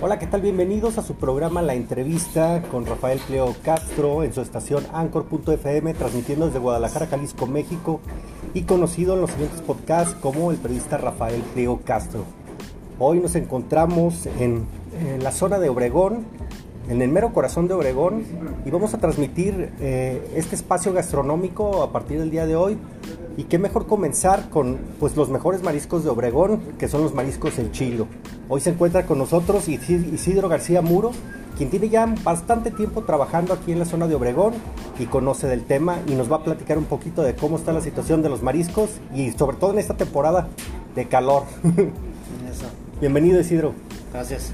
Hola, ¿qué tal? Bienvenidos a su programa La Entrevista con Rafael Cleo Castro en su estación Anchor.fm, transmitiendo desde Guadalajara, Jalisco, México y conocido en los siguientes podcasts como el periodista Rafael Cleo Castro. Hoy nos encontramos en, la zona de Obregón, en el mero corazón de Obregón y vamos a transmitir eh, este espacio gastronómico a partir del día de hoy. Y qué mejor comenzar con pues, los mejores mariscos de Obregón, que son los mariscos El Chilo. Hoy se encuentra con nosotros Isidro García Muro, quien tiene ya bastante tiempo trabajando aquí en la zona de Obregón y conoce del tema y nos va a platicar un poquito de cómo está la situación de los mariscos y sobre todo en esta temporada de calor. Bienvenido Isidro. Gracias.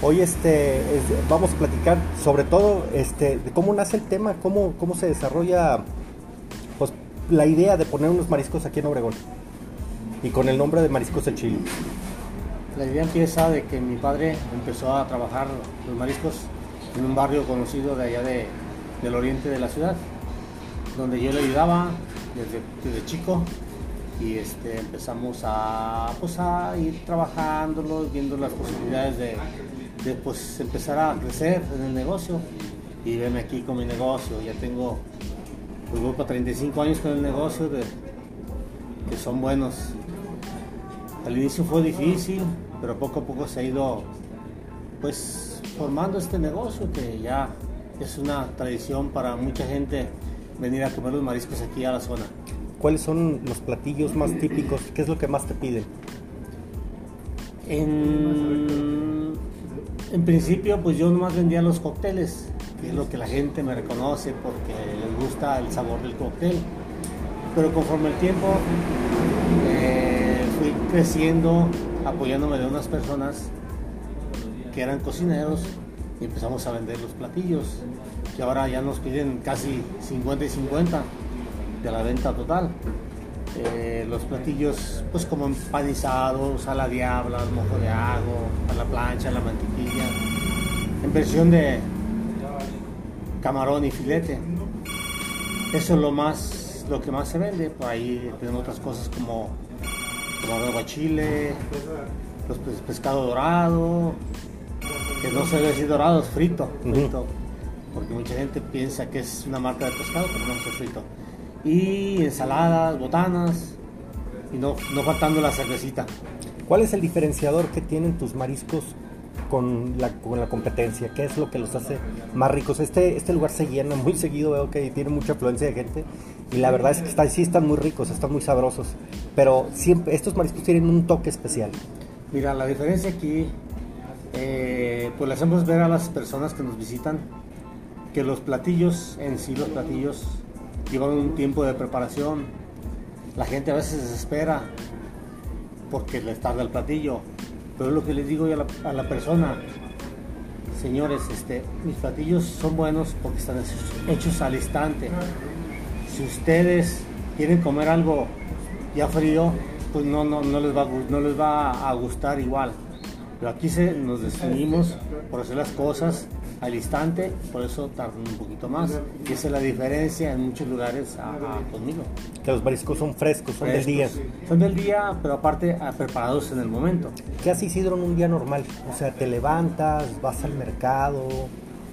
Hoy este, vamos a platicar sobre todo este, de cómo nace el tema, cómo, cómo se desarrolla la idea de poner unos mariscos aquí en Obregón y con el nombre de Mariscos El Chile. La idea empieza de que mi padre empezó a trabajar los mariscos en un barrio conocido de allá de, del oriente de la ciudad, donde yo le ayudaba desde, chico y este, empezamos a, pues, a ir trabajándolo, viendo las posibilidades de, de pues, empezar a crecer en el negocio y verme aquí con mi negocio. Ya tengo, pues voy para 35 años con el negocio de, que son buenos. Al inicio fue difícil, pero poco a poco se ha ido pues formando este negocio que ya es una tradición para mucha gente venir a comer los mariscos aquí a la zona. ¿Cuáles son los platillos más típicos? ¿Qué es lo que más te piden? En, en principio, pues yo nomás vendía los cócteles, es lo que la gente me reconoce porque les gusta el sabor del cóctel. Pero conforme el tiempo eh, fui creciendo, apoyándome de unas personas que eran cocineros y empezamos a vender los platillos, que ahora ya nos piden casi 50 y 50 de la venta total. Eh, los platillos, pues como empanizados, a la diabla, mojo de agua, a la plancha, la mantequilla, en versión de camarón y filete. Eso es lo más, lo que más se vende. Por ahí tenemos otras cosas como camarón guachile, los pescado dorado, que no se debe decir dorado, es frito, frito, porque mucha gente piensa que es una marca de pescado, pero no es frito y ensaladas, botanas y no, no faltando la cervecita. ¿Cuál es el diferenciador que tienen tus mariscos con la, con la competencia? ¿Qué es lo que los hace más ricos? Este, este lugar se llena muy seguido, veo que tiene mucha afluencia de gente y la verdad es que está, sí están muy ricos, están muy sabrosos, pero siempre estos mariscos tienen un toque especial. Mira, la diferencia aquí, eh, pues le hacemos ver a las personas que nos visitan que los platillos en sí, los platillos llevan un tiempo de preparación. La gente a veces desespera porque les tarda el platillo. Pero lo que les digo yo a la, persona, señores, este, mis platillos son buenos porque están hechos al instante. Si ustedes quieren comer algo ya frío, pues no, no, no, les, va, no les va a gustar igual. Pero aquí se, nos definimos por hacer las cosas al instante, por eso tardan un poquito más. Y esa es la diferencia en muchos lugares conmigo. Que los mariscos son frescos, son del día. Son del día, pero aparte ah, preparados en el momento. ¿Qué hace Isidro en un día normal? O sea, te levantas, vas al mercado,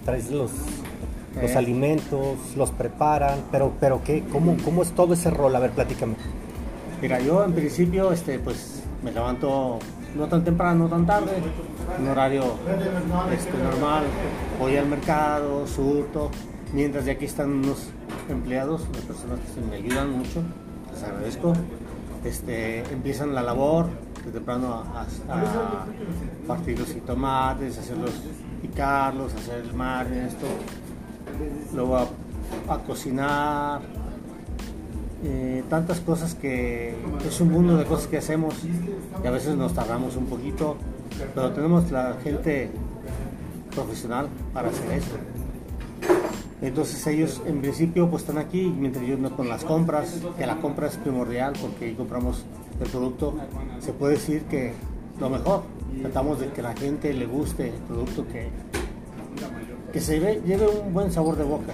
traes los, los eh. alimentos, los preparan, pero, pero ¿qué? ¿Cómo, ¿Cómo es todo ese rol? A ver, platícame. Mira, yo en principio, este, pues me levanto no tan temprano, no tan tarde, un horario este, normal, voy al mercado, surto, mientras de aquí están unos empleados, las personas que me ayudan mucho, les agradezco, este, empiezan la labor de temprano a, partir los tomates, hacerlos, picarlos, hacer el mar, esto, luego a cocinar, eh, tantas cosas que es un mundo de cosas que hacemos y a veces nos tardamos un poquito, pero tenemos la gente profesional para hacer eso. Entonces ellos en principio pues están aquí mientras yo no con las compras, que la compra es primordial porque ahí compramos el producto, se puede decir que lo mejor, tratamos de que la gente le guste el producto que, que se lleve un buen sabor de boca.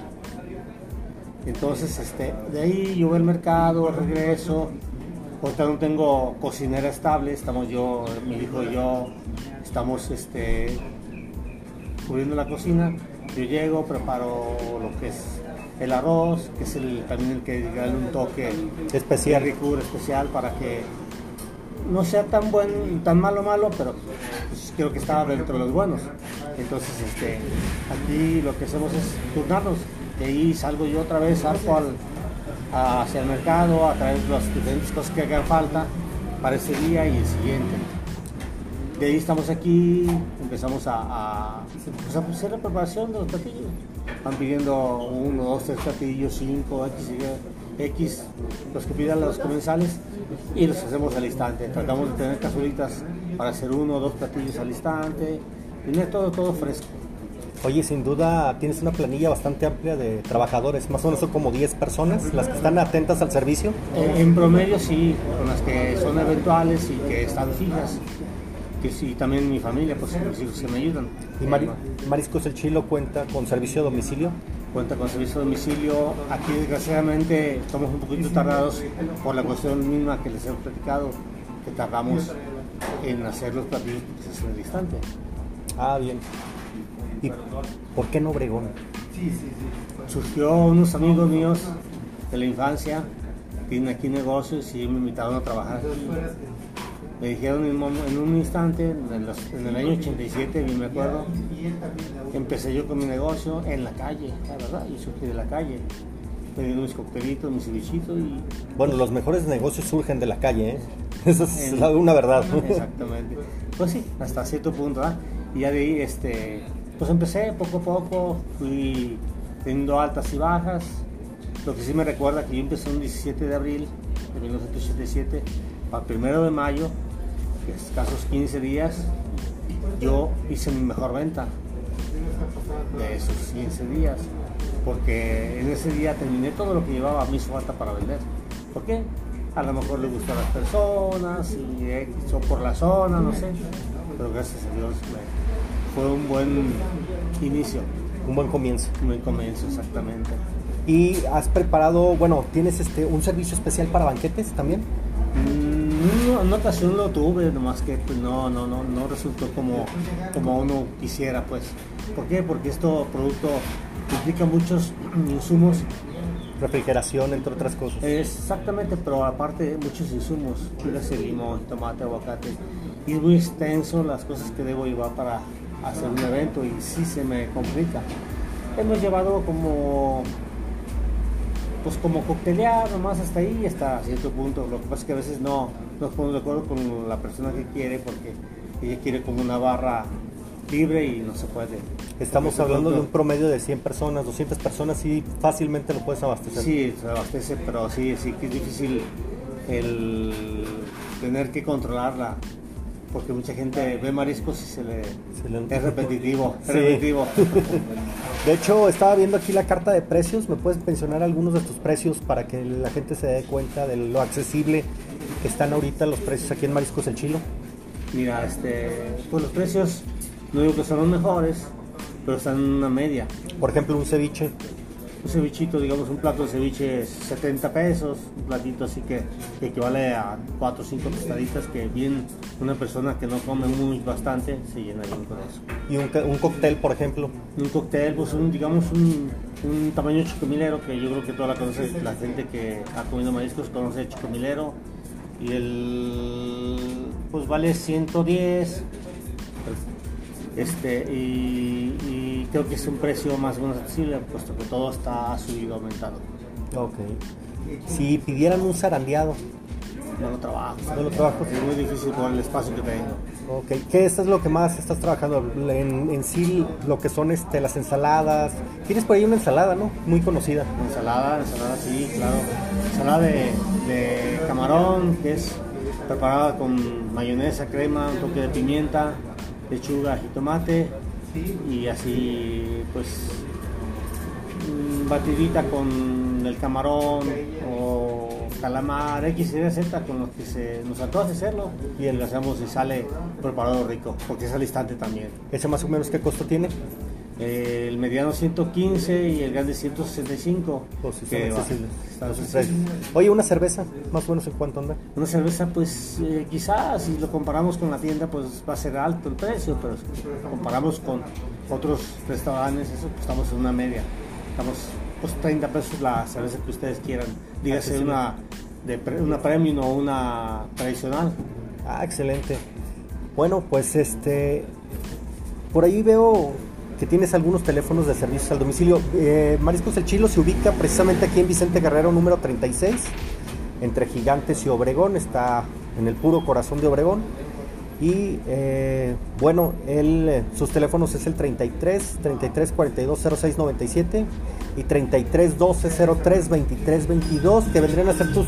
Entonces, este, de ahí yo voy al mercado, regreso. Ahorita no tengo cocinera estable, estamos yo, mi hijo y yo, estamos este, descubriendo la cocina. Yo llego, preparo lo que es el arroz, que es el, también el que da un toque especial, ricura especial para que no sea tan buen, tan malo malo, pero pues, creo que está dentro de los buenos. Entonces, este, aquí lo que hacemos es turnarnos. De ahí salgo yo otra vez, salgo al, hacia el mercado a traer las diferentes cosas que hagan falta para ese día y el siguiente. De ahí estamos aquí, empezamos a, pues, hacer la preparación de los platillos. Van pidiendo uno, dos, tres platillos, cinco, X, X, los que pidan los comensales y los hacemos al instante. Tratamos de tener cazuelitas para hacer uno o dos platillos al instante. Tener todo, todo fresco. Oye, sin duda tienes una planilla bastante amplia de trabajadores, más o menos son como 10 personas las que están atentas al servicio. Eh, en promedio sí, con las que son eventuales y que están fijas. Que sí, también mi familia, pues los hijos que me ayudan. ¿Y Mariscos El Chilo cuenta con servicio a domicilio? Cuenta con servicio a domicilio. Aquí desgraciadamente estamos un poquito tardados por la cuestión misma que les he platicado, que tardamos en hacer los platillos en el instante. Ah, bien. ¿Y por qué no Obregón? Surgió unos amigos míos de la infancia, tienen aquí negocios y me invitaron a trabajar. Me dijeron en, un instante, en, el año 87, bien me acuerdo, empecé yo con mi negocio en la calle, la verdad, y surgí de la calle. Vendiendo mis coctelitos, mis cevichitos y... Bueno, los mejores negocios surgen de la calle, ¿eh? Esa es una verdad. Exactamente. Pues sí, hasta cierto punto, ¿ah? Y ya de ahí, este, pues empecé poco a poco, fui teniendo altas y bajas. Lo que sí me recuerda que yo empecé un 17 de abril de 1987 para el primero de mayo, que es escasos 15 días, yo hice mi mejor venta de esos 15 días, porque en ese día terminé todo lo que llevaba a mi falta para vender. ¿Por qué? A lo mejor le gustó a las personas y o por la zona, no sé, pero gracias a Dios me, fue un buen inicio. Un buen comienzo. Un buen comienzo, exactamente. ¿Y has preparado, bueno, tienes este un servicio especial para banquetes también? Mm, en ocasión lo tuve, nomás que pues, no, no, no, no resultó como, como uno quisiera, pues. ¿Por qué? Porque esto producto implica muchos insumos. Refrigeración, entre otras cosas. Exactamente, pero aparte muchos insumos, el limón, tomate, aguacate. Y es muy extenso las cosas que debo llevar para hacer un evento y sí se me complica. Hemos llevado como pues como coctelear nomás hasta ahí hasta cierto punto. Lo que pasa es que a veces no nos ponemos de acuerdo con la persona que quiere porque ella quiere como una barra libre y no se puede. Estamos hablando de un promedio de 100 personas, 200 personas y fácilmente lo puedes abastecer. Sí, se abastece, pero sí, sí que es difícil el tener que controlarla porque mucha gente ve mariscos y se le, es repetitivo, repetitivo. De hecho, estaba viendo aquí la carta de precios. ¿Me puedes mencionar algunos de tus precios para que la gente se dé cuenta de lo accesible que están ahorita los precios aquí en Mariscos El Chilo? Mira, este, pues los precios no digo que son los mejores, pero están en una media. Por ejemplo, un ceviche un cevichito, digamos un plato de ceviche es 70 pesos, un platito así que, equivale a 4 o 5 tostaditas que bien una persona que no come muy bastante se llena bien con eso. ¿Y un, un cóctel, por ejemplo? Un cóctel, pues un, digamos un, un tamaño chicomilero que yo creo que toda la conoce, la gente que ha comido mariscos conoce el chicomilero y el pues vale 110 este, y, creo que es un precio más o menos accesible, puesto que todo está subido, aumentado. Ok. Si pidieran un zarandeado. No lo trabajo. No lo trabajo. Es muy difícil con el espacio que tengo. Ok. ¿Qué es lo que más estás trabajando? En, en, sí, lo que son este, las ensaladas. Tienes por ahí una ensalada, ¿no? Muy conocida. Ensalada, ensalada, sí, claro. Ensalada de, de camarón, que es preparada con mayonesa, crema, un toque de pimienta, lechuga, jitomate y así pues batidita con el camarón o calamar X, Y, Z con los que se nos antoja hacerlo y lo hacemos y sale preparado rico porque es al instante también. ¿Ese más o menos qué costo tiene? El mediano 115 y el grande 165. Pues sí, que accesibles. Oye, una cerveza, más o menos en cuánto anda. Una cerveza, pues eh, quizás si lo comparamos con la tienda, pues va a ser alto el precio, pero si comparamos con otros restaurantes, eso pues, estamos en una media. Estamos pues 30 pesos la cerveza que ustedes quieran. Dígase Accesible. una, de, pre- una premium o una tradicional. Ah, excelente. Bueno, pues este. Por ahí veo que tienes algunos teléfonos de servicios al domicilio. Eh, Mariscos El Chilo se ubica precisamente aquí en Vicente Guerrero, número 36, entre Gigantes y Obregón. Está en el puro corazón de Obregón. Y eh, bueno, él, eh, sus teléfonos es el 33 33 42 06 97 y 33 12 03 23 22, que vendrían a ser tus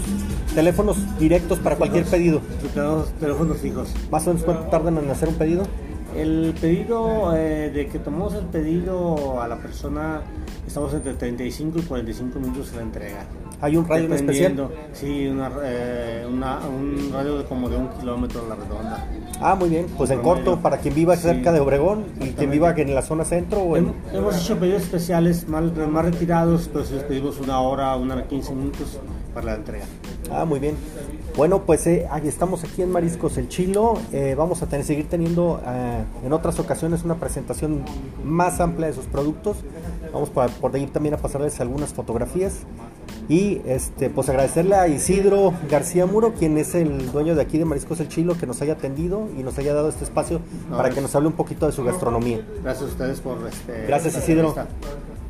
teléfonos directos para cualquier pedido. Tenemos teléfonos fijos. Más o menos cuánto tardan en hacer un pedido. El pedido, eh, de que tomamos el pedido a la persona, estamos entre 35 y 45 minutos en la entrega. Hay un radio especial. Sí, una, eh, una- un radio de como de un kilómetro a la redonda. Ah, muy bien. Pues en Promedio. corto, para quien viva Sí, cerca de Obregón y quien viva en la zona centro o en... Hem- Hemos hecho pedidos especiales más, más retirados, pues les pedimos una hora, una hora 15 minutos para la entrega. Ah, muy bien. Bueno, pues eh, ahí estamos aquí en Mariscos El Chilo. Eh, vamos a tener, seguir teniendo eh, en otras ocasiones una presentación más amplia de sus productos. Vamos para, por ahí también a pasarles algunas fotografías. Y este, pues agradecerle a Isidro García Muro, quien es el dueño de aquí de Mariscos El Chilo, que nos haya atendido y nos haya dado este espacio No, para es- que nos hable un poquito de su gastronomía. Gracias a ustedes por este. Gracias, Isidro.